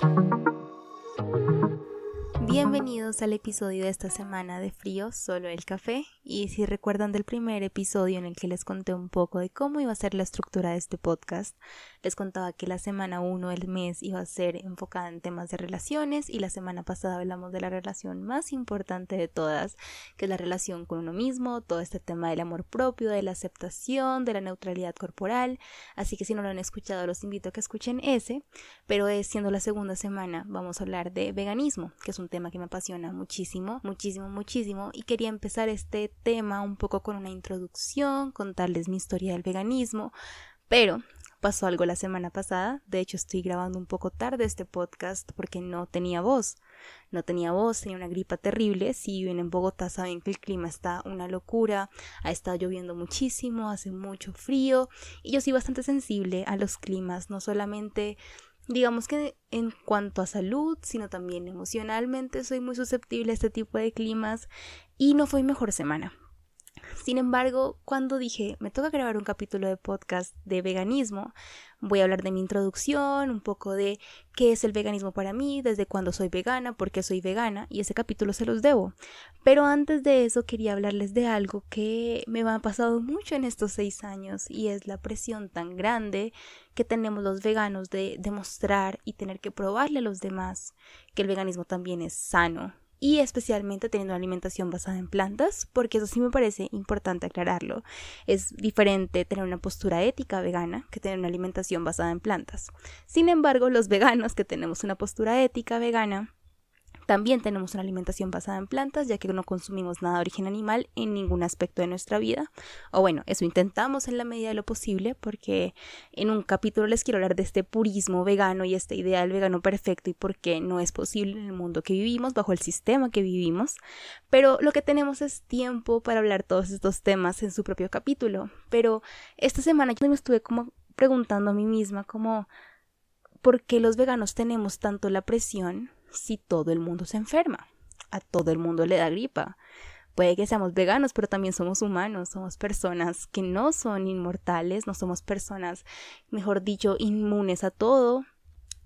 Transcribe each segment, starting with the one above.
Thank you. Bienvenidos al episodio de esta semana de Frío, solo el café. Y si recuerdan del primer episodio en el que les conté un poco de cómo iba a ser la estructura de este podcast, les contaba que la semana 1 del mes iba a ser enfocada en temas de relaciones y la semana pasada hablamos de la relación más importante de todas, que es la relación con uno mismo, todo este tema del amor propio, de la aceptación, de la neutralidad corporal. Así que si no lo han escuchado, los invito a que escuchen ese. Pero es siendo la segunda semana, vamos a hablar de veganismo, que es un tema que me apasiona muchísimo, muchísimo, muchísimo y quería empezar este tema un poco con una introducción, contarles mi historia del veganismo, pero pasó algo la semana pasada, de hecho estoy grabando un poco tarde este podcast porque no tenía voz, no tenía voz, tenía una gripa terrible, si viven en Bogotá saben que el clima está una locura, ha estado lloviendo muchísimo, hace mucho frío y yo soy bastante sensible a los climas, no solamente digamos que en cuanto a salud, sino también emocionalmente soy muy susceptible a este tipo de climas y no fue mi mejor semana. Sin embargo, cuando dije, me toca grabar un capítulo de podcast de veganismo, voy a hablar de mi introducción, un poco de qué es el veganismo para mí, desde cuándo soy vegana, por qué soy vegana, y ese capítulo se los debo. Pero antes de eso quería hablarles de algo que me ha pasado mucho en estos seis años, y es la presión tan grande que tenemos los veganos de demostrar y tener que probarle a los demás que el veganismo también es sano, y especialmente teniendo una alimentación basada en plantas, porque eso sí me parece importante aclararlo. Es diferente tener una postura ética vegana que tener una alimentación basada en plantas. Sin embargo, los veganos que tenemos una postura ética vegana también tenemos una alimentación basada en plantas, ya que no consumimos nada de origen animal en ningún aspecto de nuestra vida. O bueno, eso intentamos en la medida de lo posible, porque en un capítulo les quiero hablar de este purismo vegano y esta idea del vegano perfecto y por qué no es posible en el mundo que vivimos, bajo el sistema que vivimos. Pero lo que tenemos es tiempo para hablar todos estos temas en su propio capítulo. Pero esta semana yo me estuve como preguntando a mí misma como ¿por qué los veganos tenemos tanto la presión si todo el mundo se enferma? A todo el mundo le da gripa. Puede que seamos veganos, pero también somos humanos, somos personas que no son inmortales, no somos personas, mejor dicho, inmunes a todo.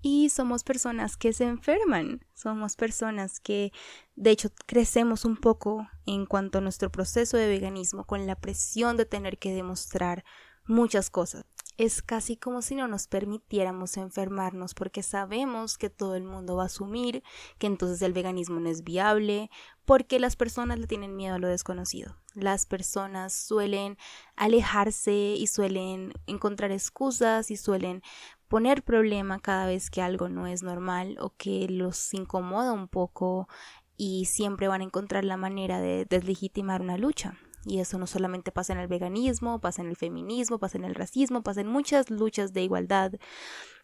Y somos personas que se enferman, somos personas que de hecho crecemos un poco en cuanto a nuestro proceso de veganismo con la presión de tener que demostrar muchas cosas es casi como si no nos permitiéramos enfermarnos porque sabemos que todo el mundo va a asumir que entonces el veganismo no es viable porque las personas le tienen miedo a lo desconocido. Las personas suelen alejarse y suelen encontrar excusas y suelen poner problema cada vez que algo no es normal o que los incomoda un poco y siempre van a encontrar la manera de deslegitimar una lucha. Y eso no solamente pasa en el veganismo, pasa en el feminismo, pasa en el racismo, pasa en muchas luchas de igualdad,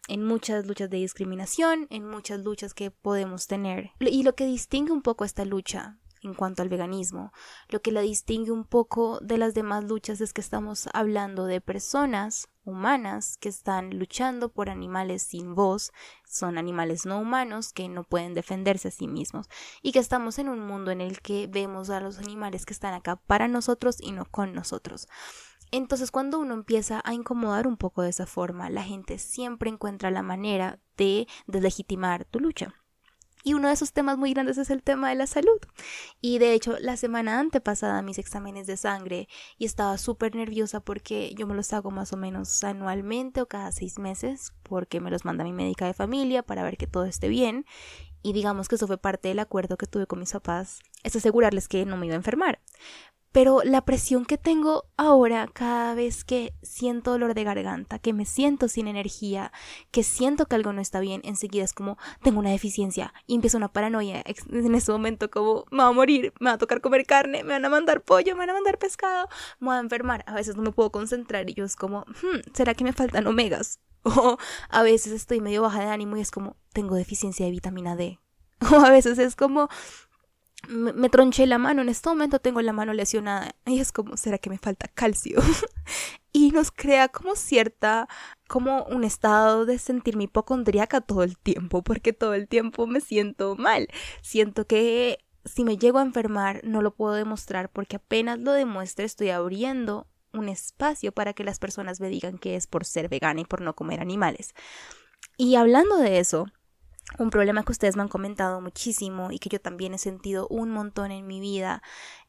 en muchas luchas de discriminación, en muchas luchas que podemos tener. Y lo que distingue un poco esta lucha en cuanto al veganismo. Lo que la distingue un poco de las demás luchas es que estamos hablando de personas humanas que están luchando por animales sin voz, son animales no humanos que no pueden defenderse a sí mismos y que estamos en un mundo en el que vemos a los animales que están acá para nosotros y no con nosotros. Entonces cuando uno empieza a incomodar un poco de esa forma, la gente siempre encuentra la manera de deslegitimar tu lucha. Y uno de esos temas muy grandes es el tema de la salud. Y de hecho, la semana antepasada mis exámenes de sangre y estaba súper nerviosa porque yo me los hago más o menos anualmente o cada seis meses porque me los manda mi médica de familia para ver que todo esté bien. Y digamos que eso fue parte del acuerdo que tuve con mis papás, es asegurarles que no me iba a enfermar. Pero la presión que tengo ahora cada vez que siento dolor de garganta, que me siento sin energía, que siento que algo no está bien, enseguida es como tengo una deficiencia y empieza una paranoia en ese momento como me va a morir, me va a tocar comer carne, me van a mandar pollo, me van a mandar pescado, me voy a enfermar, a veces no me puedo concentrar y yo es como, hmm, ¿será que me faltan omegas? O a veces estoy medio baja de ánimo y es como tengo deficiencia de vitamina D. O a veces es como me, tronché la mano, en este momento tengo la mano lesionada y es como, ¿será que me falta calcio? y nos crea como cierta, como un estado de sentirme hipocondríaca todo el tiempo, porque todo el tiempo me siento mal. Siento que si me llego a enfermar no lo puedo demostrar porque apenas lo demuestre estoy abriendo un espacio para que las personas me digan que es por ser vegana y por no comer animales. Y hablando de eso, Un problema que ustedes me han comentado muchísimo y que yo también he sentido un montón en mi vida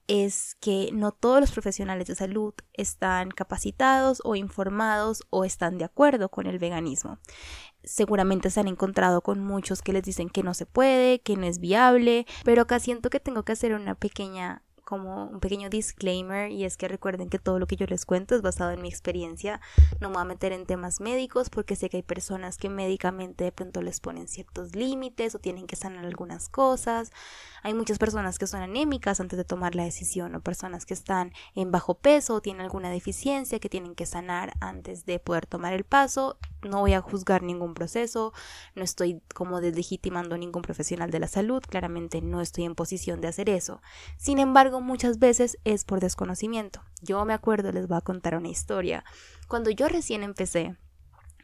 es que no todos los profesionales de salud están capacitados o informados o están de acuerdo con el veganismo. Seguramente se han encontrado con muchos que les dicen que no se puede, que no es viable, pero acá siento que tengo que hacer una pequeña como un pequeño disclaimer y es que recuerden que todo lo que yo les cuento es basado en mi experiencia. No me voy a meter en temas médicos porque sé que hay personas que médicamente de pronto les ponen ciertos límites o tienen que sanar algunas cosas. Hay muchas personas que son anémicas antes de tomar la decisión o personas que están en bajo peso o tienen alguna deficiencia que tienen que sanar antes de poder tomar el paso. No voy a juzgar ningún proceso, no estoy como deslegitimando a ningún profesional de la salud, claramente no estoy en posición de hacer eso. Sin embargo, muchas veces es por desconocimiento. Yo me acuerdo, les voy a contar una historia. Cuando yo recién empecé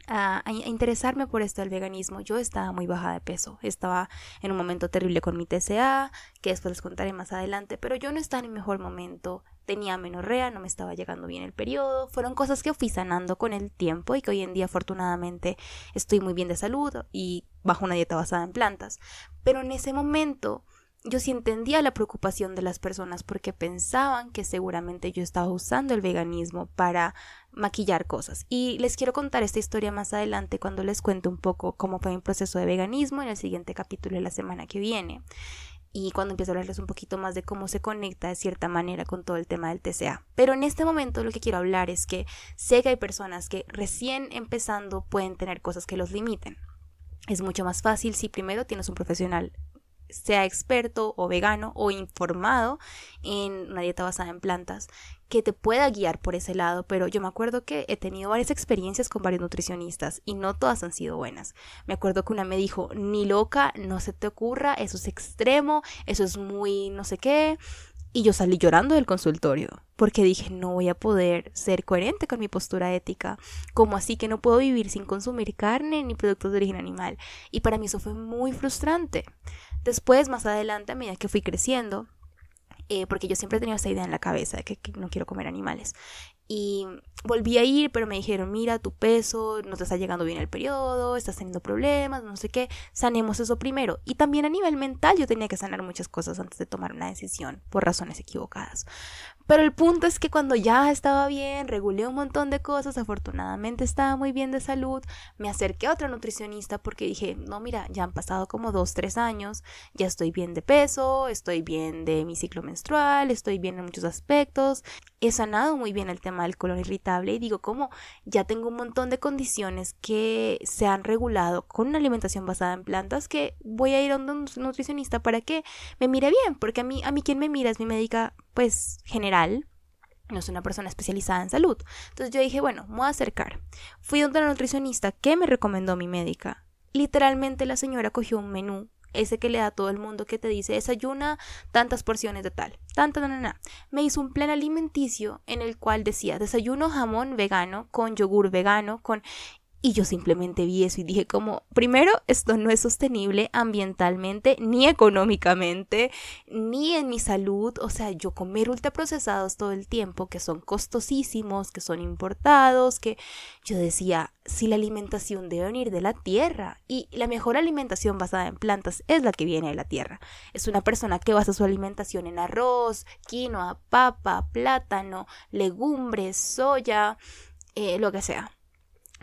a, interesarme por esto del veganismo, yo estaba muy baja de peso. Estaba en un momento terrible con mi TCA, que después les contaré más adelante, pero yo no estaba en mi mejor momento. Tenía menorrea, no me estaba llegando bien el periodo. Fueron cosas que fui sanando con el tiempo y que hoy en día afortunadamente estoy muy bien de salud y bajo una dieta basada en plantas. Pero en ese momento yo sí entendía la preocupación de las personas porque pensaban que seguramente yo estaba usando el veganismo para maquillar cosas. Y les quiero contar esta historia más adelante cuando les cuente un poco cómo fue mi proceso de veganismo en el siguiente capítulo de la semana que viene. Y cuando empiezo a hablarles un poquito más de cómo se conecta de cierta manera con todo el tema del TCA. Pero en este momento lo que quiero hablar es que sé que hay personas que recién empezando pueden tener cosas que los limiten. Es mucho más fácil si primero tienes un profesional sea experto o vegano o informado en una dieta basada en plantas que te pueda guiar por ese lado, pero yo me acuerdo que he tenido varias experiencias con varios nutricionistas y no todas han sido buenas. Me acuerdo que una me dijo, ni loca, no se te ocurra, eso es extremo, eso es muy no sé qué, y yo salí llorando del consultorio porque dije no voy a poder ser coherente con mi postura ética. como así que no puedo vivir sin consumir carne ni productos de origen animal? Y para mí eso fue muy frustrante. Después, más adelante, a medida que fui creciendo, eh, porque yo siempre he tenido esa idea en la cabeza de que no quiero comer animales. Y volví a ir, pero me dijeron, mira, tu peso, no te está llegando bien el periodo, estás teniendo problemas, no sé qué, sanemos eso primero. Y también a nivel mental yo tenía que sanar muchas cosas antes de tomar una decisión por razones equivocadas. Pero el punto es que cuando ya estaba bien, regulé un montón de cosas, afortunadamente estaba muy bien de salud, me acerqué a otra nutricionista porque dije, no, mira, ya han pasado como dos, tres años, ya estoy bien de peso, estoy bien de mi ciclo menstrual, estoy bien en muchos aspectos, he sanado muy bien el tema del colon irritable y digo, como ya tengo un montón de condiciones que se han regulado con una alimentación basada en plantas que voy a ir a un nutricionista para que me mire bien, porque a mí, a mí quien me mira es mi médica pues general, no es una persona especializada en salud. Entonces yo dije, bueno, me voy a acercar. Fui donde la nutricionista que me recomendó mi médica. Literalmente la señora cogió un menú, ese que le da a todo el mundo que te dice desayuna tantas porciones de tal, tanta, na, Me hizo un plan alimenticio en el cual decía desayuno jamón vegano con yogur vegano con y yo simplemente vi eso y dije como, primero, esto no es sostenible ambientalmente, ni económicamente, ni en mi salud. O sea, yo comer ultraprocesados todo el tiempo, que son costosísimos, que son importados, que yo decía, si la alimentación debe venir de la tierra y la mejor alimentación basada en plantas es la que viene de la tierra. Es una persona que basa su alimentación en arroz, quinoa, papa, plátano, legumbres, soya, eh, lo que sea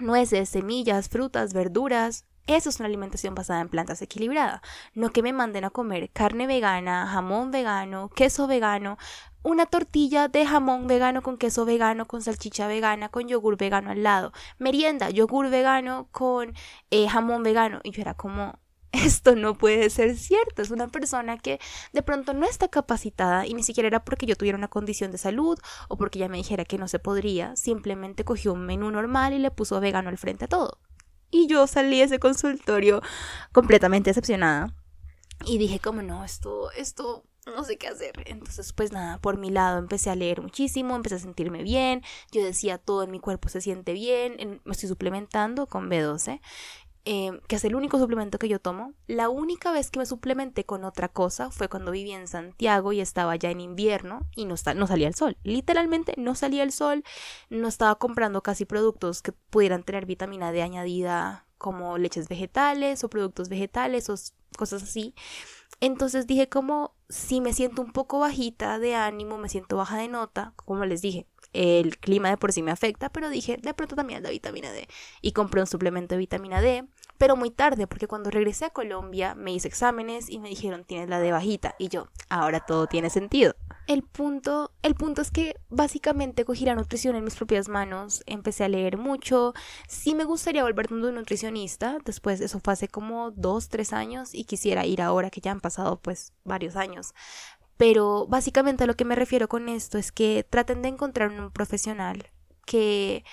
nueces, semillas, frutas, verduras. Eso es una alimentación basada en plantas equilibrada. No que me manden a comer carne vegana, jamón vegano, queso vegano, una tortilla de jamón vegano con queso vegano, con salchicha vegana, con yogur vegano al lado. Merienda, yogur vegano con eh, jamón vegano. Y yo era como, esto no puede ser cierto. Es una persona que de pronto no está capacitada y ni siquiera era porque yo tuviera una condición de salud o porque ella me dijera que no se podría. Simplemente cogió un menú normal y le puso vegano al frente a todo. Y yo salí de ese consultorio completamente decepcionada. Y dije, como no, esto, esto, no sé qué hacer. Entonces, pues nada, por mi lado empecé a leer muchísimo, empecé a sentirme bien. Yo decía, todo en mi cuerpo se siente bien. Me estoy suplementando con B12 Em, que es el único suplemento que yo tomo. La única vez que me suplementé con otra cosa fue cuando vivía en Santiago y estaba ya en invierno y no, no salía el sol. Literalmente no salía el sol, no estaba comprando casi productos que pudieran tener vitamina D añadida como leches vegetales o productos vegetales o cosas así. Entonces dije como si me siento un poco bajita de ánimo, me siento baja de nota, como les dije, el clima de por sí me afecta, pero dije, de pronto también la vitamina D. Y compré un suplemento de vitamina D, pero muy tarde, porque cuando regresé a Colombia me hice exámenes y me dijeron, tienes la D bajita. Y yo, ahora todo tiene sentido. El punto, el punto es que básicamente cogí la nutrición en mis propias manos, empecé a leer mucho. Sí me gustaría volverme un nutricionista, después eso fue hace como dos, tres años y quisiera ir ahora que ya han pasado pues varios años. Pero básicamente a lo que me refiero con esto es que traten de encontrar un profesional que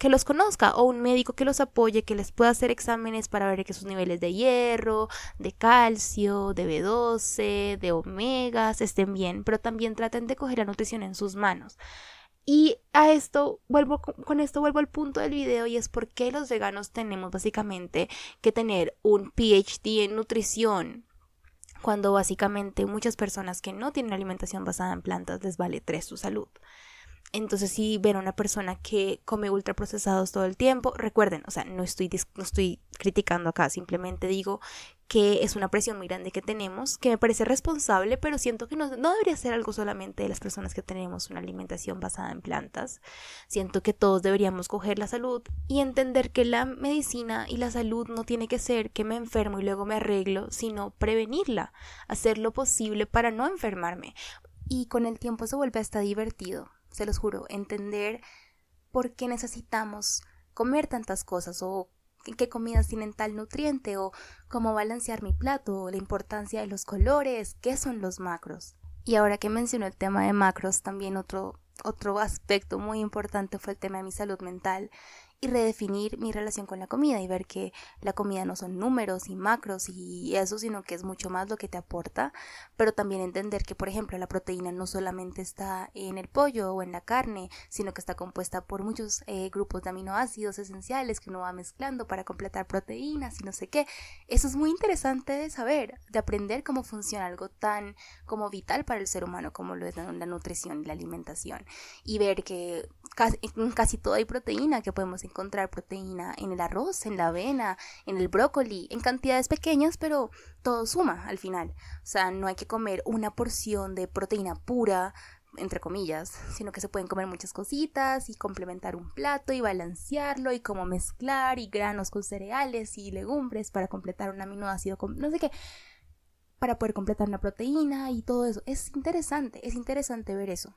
que los conozca o un médico que los apoye, que les pueda hacer exámenes para ver que sus niveles de hierro, de calcio, de B12, de omegas estén bien, pero también traten de coger la nutrición en sus manos. Y a esto vuelvo con esto vuelvo al punto del video y es por qué los veganos tenemos básicamente que tener un PhD en nutrición cuando básicamente muchas personas que no tienen alimentación basada en plantas les vale tres su salud. Entonces, si ven a una persona que come ultraprocesados todo el tiempo, recuerden, o sea, no estoy, no estoy criticando acá, simplemente digo que es una presión muy grande que tenemos, que me parece responsable, pero siento que no, no debería ser algo solamente de las personas que tenemos una alimentación basada en plantas. Siento que todos deberíamos coger la salud y entender que la medicina y la salud no tiene que ser que me enfermo y luego me arreglo, sino prevenirla, hacer lo posible para no enfermarme. Y con el tiempo se vuelve hasta divertido se los juro, entender por qué necesitamos comer tantas cosas o qué comidas tienen tal nutriente o cómo balancear mi plato o la importancia de los colores, qué son los macros. Y ahora que mencionó el tema de macros, también otro, otro aspecto muy importante fue el tema de mi salud mental y redefinir mi relación con la comida y ver que la comida no son números y macros y eso, sino que es mucho más lo que te aporta, pero también entender que, por ejemplo, la proteína no solamente está en el pollo o en la carne, sino que está compuesta por muchos eh, grupos de aminoácidos esenciales que uno va mezclando para completar proteínas y no sé qué. Eso es muy interesante de saber, de aprender cómo funciona algo tan como vital para el ser humano como lo es la, nutrición y la alimentación y ver que casi, casi todo hay proteína que podemos encontrar proteína en el arroz, en la avena, en el brócoli, en cantidades pequeñas, pero todo suma al final. O sea, no hay que comer una porción de proteína pura, entre comillas, sino que se pueden comer muchas cositas y complementar un plato y balancearlo y como mezclar y granos con cereales y legumbres para completar un aminoácido, no sé qué, para poder completar una proteína y todo eso. Es interesante, es interesante ver eso.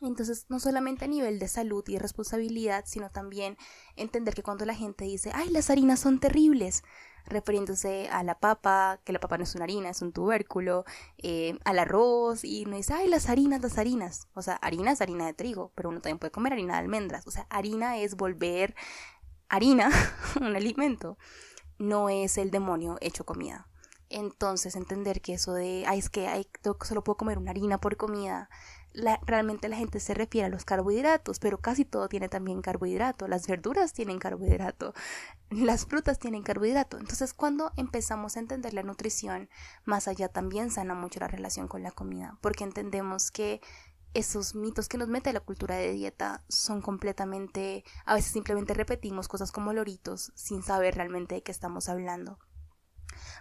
Entonces, no solamente a nivel de salud y responsabilidad, sino también entender que cuando la gente dice, ay, las harinas son terribles, refiriéndose a la papa, que la papa no es una harina, es un tubérculo, eh, al arroz, y no dice, ay, las harinas, las harinas. O sea, harina es harina de trigo, pero uno también puede comer harina de almendras. O sea, harina es volver harina un alimento, no es el demonio hecho comida. Entonces, entender que eso de, ay, es que ay, solo puedo comer una harina por comida, realmente la gente se refiere a los carbohidratos, pero casi todo tiene también carbohidrato. Las verduras tienen carbohidrato, las frutas tienen carbohidrato. Entonces, cuando empezamos a entender la nutrición, más allá también sana mucho la relación con la comida, porque entendemos que esos mitos que nos mete la cultura de dieta son completamente, a veces simplemente repetimos cosas como loritos sin saber realmente de qué estamos hablando.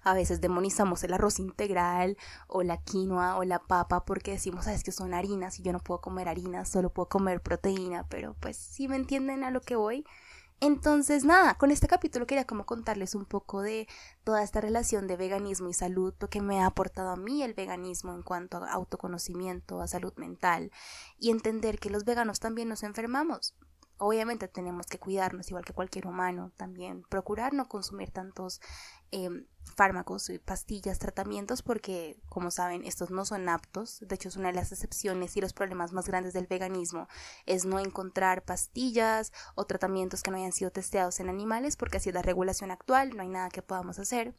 A veces demonizamos el arroz integral o la quinoa o la papa porque decimos, sabes que son harinas y yo no puedo comer harinas, solo puedo comer proteína, pero pues si me entienden a lo que voy. Entonces, nada, con este capítulo quería como contarles un poco de toda esta relación de veganismo y salud, lo que me ha aportado a mí el veganismo en cuanto a autoconocimiento, a salud mental y entender que los veganos también nos enfermamos. Obviamente tenemos que cuidarnos igual que cualquier humano, también procurar no consumir tantos Em, fármacos, pastillas, tratamientos, porque como saben estos no son aptos, de hecho es una de las excepciones y los problemas más grandes del veganismo es no encontrar pastillas o tratamientos que no hayan sido testeados en animales porque así es la regulación actual, no hay nada que podamos hacer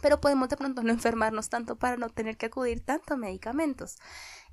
pero podemos de pronto no enfermarnos tanto para no tener que acudir tanto a medicamentos.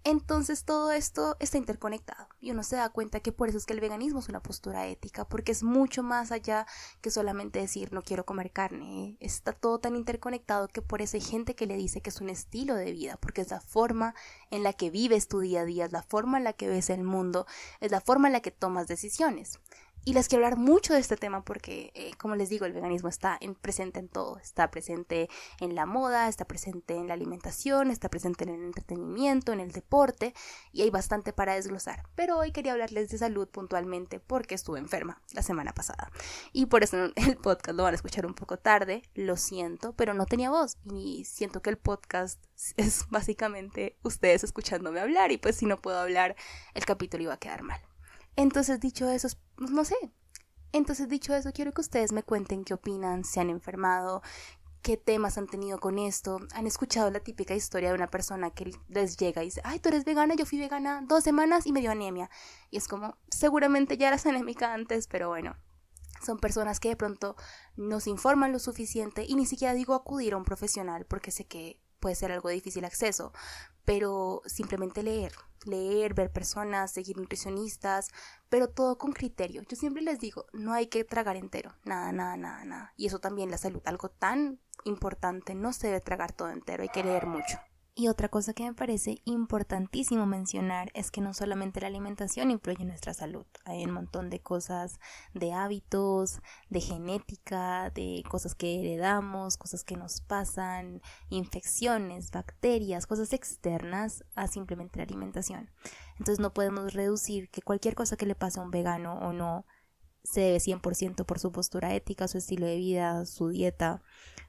Entonces todo esto está interconectado y uno se da cuenta que por eso es que el veganismo es una postura ética, porque es mucho más allá que solamente decir no quiero comer carne. Está todo tan interconectado que por eso hay gente que le dice que es un estilo de vida, porque es la forma en la que vives tu día a día, es la forma en la que ves el mundo, es la forma en la que tomas decisiones. Y les quiero hablar mucho de este tema porque, eh, como les digo, el veganismo está en, presente en todo. Está presente en la moda, está presente en la alimentación, está presente en el entretenimiento, en el deporte y hay bastante para desglosar. Pero hoy quería hablarles de salud puntualmente porque estuve enferma la semana pasada. Y por eso el podcast lo van a escuchar un poco tarde, lo siento, pero no tenía voz y siento que el podcast es básicamente ustedes escuchándome hablar y pues si no puedo hablar, el capítulo iba a quedar mal. Entonces, dicho eso, pues, no sé. Entonces, dicho eso, quiero que ustedes me cuenten qué opinan, se han enfermado, qué temas han tenido con esto. Han escuchado la típica historia de una persona que les llega y dice, ay, tú eres vegana, yo fui vegana dos semanas y me dio anemia. Y es como, seguramente ya eras anémica antes, pero bueno. Son personas que de pronto no se informan lo suficiente y ni siquiera digo acudir a un profesional porque sé que puede ser algo difícil acceso, pero simplemente leer, leer, ver personas, seguir nutricionistas, pero todo con criterio. Yo siempre les digo, no hay que tragar entero, nada, nada, nada, nada. Y eso también la salud, algo tan importante, no se debe tragar todo entero, hay que leer mucho. Y otra cosa que me parece importantísimo mencionar es que no solamente la alimentación influye en nuestra salud, hay un montón de cosas, de hábitos, de genética, de cosas que heredamos, cosas que nos pasan, infecciones, bacterias, cosas externas a simplemente la alimentación. Entonces no podemos reducir que cualquier cosa que le pase a un vegano o no se debe 100% por su postura ética, su estilo de vida, su dieta,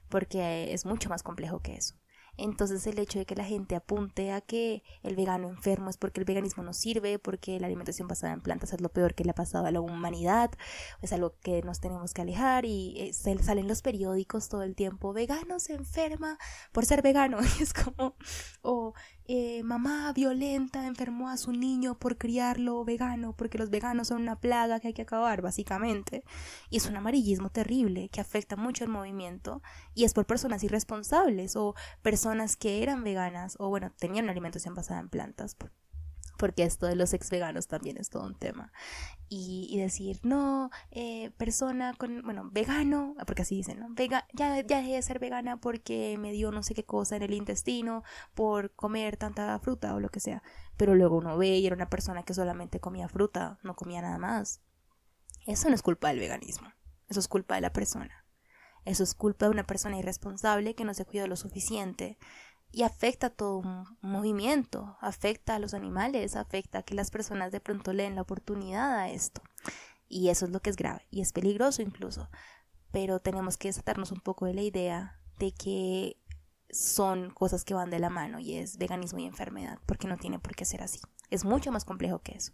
porque es mucho más complejo que eso. Entonces el hecho de que la gente apunte a que el vegano enfermo es porque el veganismo no sirve, porque la alimentación basada en plantas es lo peor que le ha pasado a la humanidad, es algo que nos tenemos que alejar y eh, salen los periódicos todo el tiempo, vegano se enferma por ser vegano y es como, o eh, mamá violenta enfermó a su niño por criarlo vegano, porque los veganos son una plaga que hay que acabar, básicamente. Y es un amarillismo terrible que afecta mucho el movimiento y es por personas irresponsables o personas que eran veganas o, bueno, tenían una alimentación basada en plantas porque esto de los ex veganos también es todo un tema. Y, decir, no, eh, persona con, bueno, vegano, porque así dicen, ¿no? Vega, ya, ya dejé de ser vegana porque me dio no sé qué cosa en el intestino por comer tanta fruta o lo que sea. Pero luego uno ve y era una persona que solamente comía fruta, no comía nada más. Eso no es culpa del veganismo, eso es culpa de la persona. Eso es culpa de una persona irresponsable que no se cuida lo suficiente, y afecta todo un movimiento, afecta a los animales, afecta a que las personas de pronto leen la oportunidad a esto. Y eso es lo que es grave y es peligroso incluso. Pero tenemos que desatarnos un poco de la idea de que son cosas que van de la mano y es veganismo y enfermedad, porque no tiene por qué ser así. Es mucho más complejo que eso.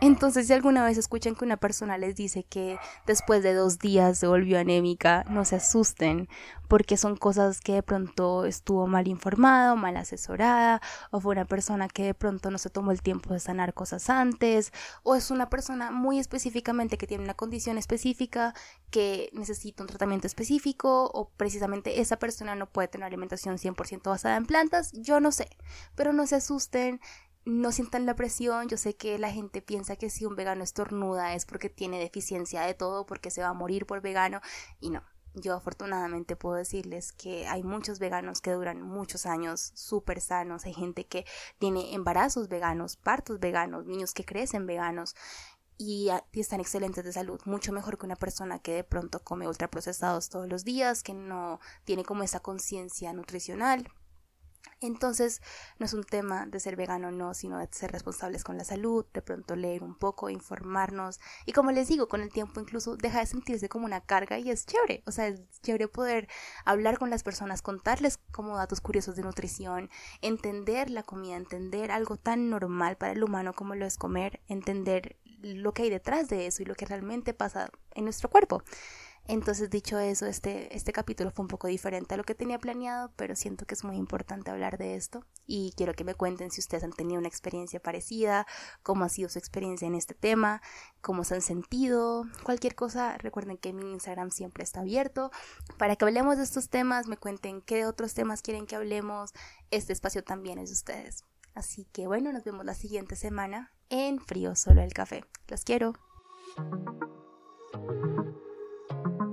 Entonces, si alguna vez escuchan que una persona les dice que después de dos días se volvió anémica, no se asusten, porque son cosas que de pronto estuvo mal informada mal asesorada, o fue una persona que de pronto no se tomó el tiempo de sanar cosas antes, o es una persona muy específicamente que tiene una condición específica que necesita un tratamiento específico, o precisamente esa persona no puede tener alimentación 100% basada en plantas, yo no sé, pero no se asusten no sientan la presión. Yo sé que la gente piensa que si un vegano estornuda es porque tiene deficiencia de todo, porque se va a morir por vegano. Y no. Yo afortunadamente puedo decirles que hay muchos veganos que duran muchos años súper sanos. Hay gente que tiene embarazos veganos, partos veganos, niños que crecen veganos y, están excelentes de salud, mucho mejor que una persona que de pronto come ultraprocesados todos los días, que no tiene como esa conciencia nutricional. Entonces, no es un tema de ser vegano o no, sino de ser responsables con la salud, de pronto leer un poco, informarnos. Y como les digo, con el tiempo incluso deja de sentirse como una carga y es chévere. O sea, es chévere poder hablar con las personas, contarles como datos curiosos de nutrición, entender la comida, entender algo tan normal para el humano como lo es comer, entender lo que hay detrás de eso y lo que realmente pasa en nuestro cuerpo. Entonces, dicho eso, este, este capítulo fue un poco diferente a lo que tenía planeado, pero siento que es muy importante hablar de esto y quiero que me cuenten si ustedes han tenido una experiencia parecida, cómo ha sido su experiencia en este tema, cómo se han sentido, cualquier cosa. Recuerden que mi Instagram siempre está abierto para que hablemos de estos temas, me cuenten qué otros temas quieren que hablemos. Este espacio también es de ustedes. Así que bueno, nos vemos la siguiente semana en Frío Solo el Café. Los quiero. Thank you.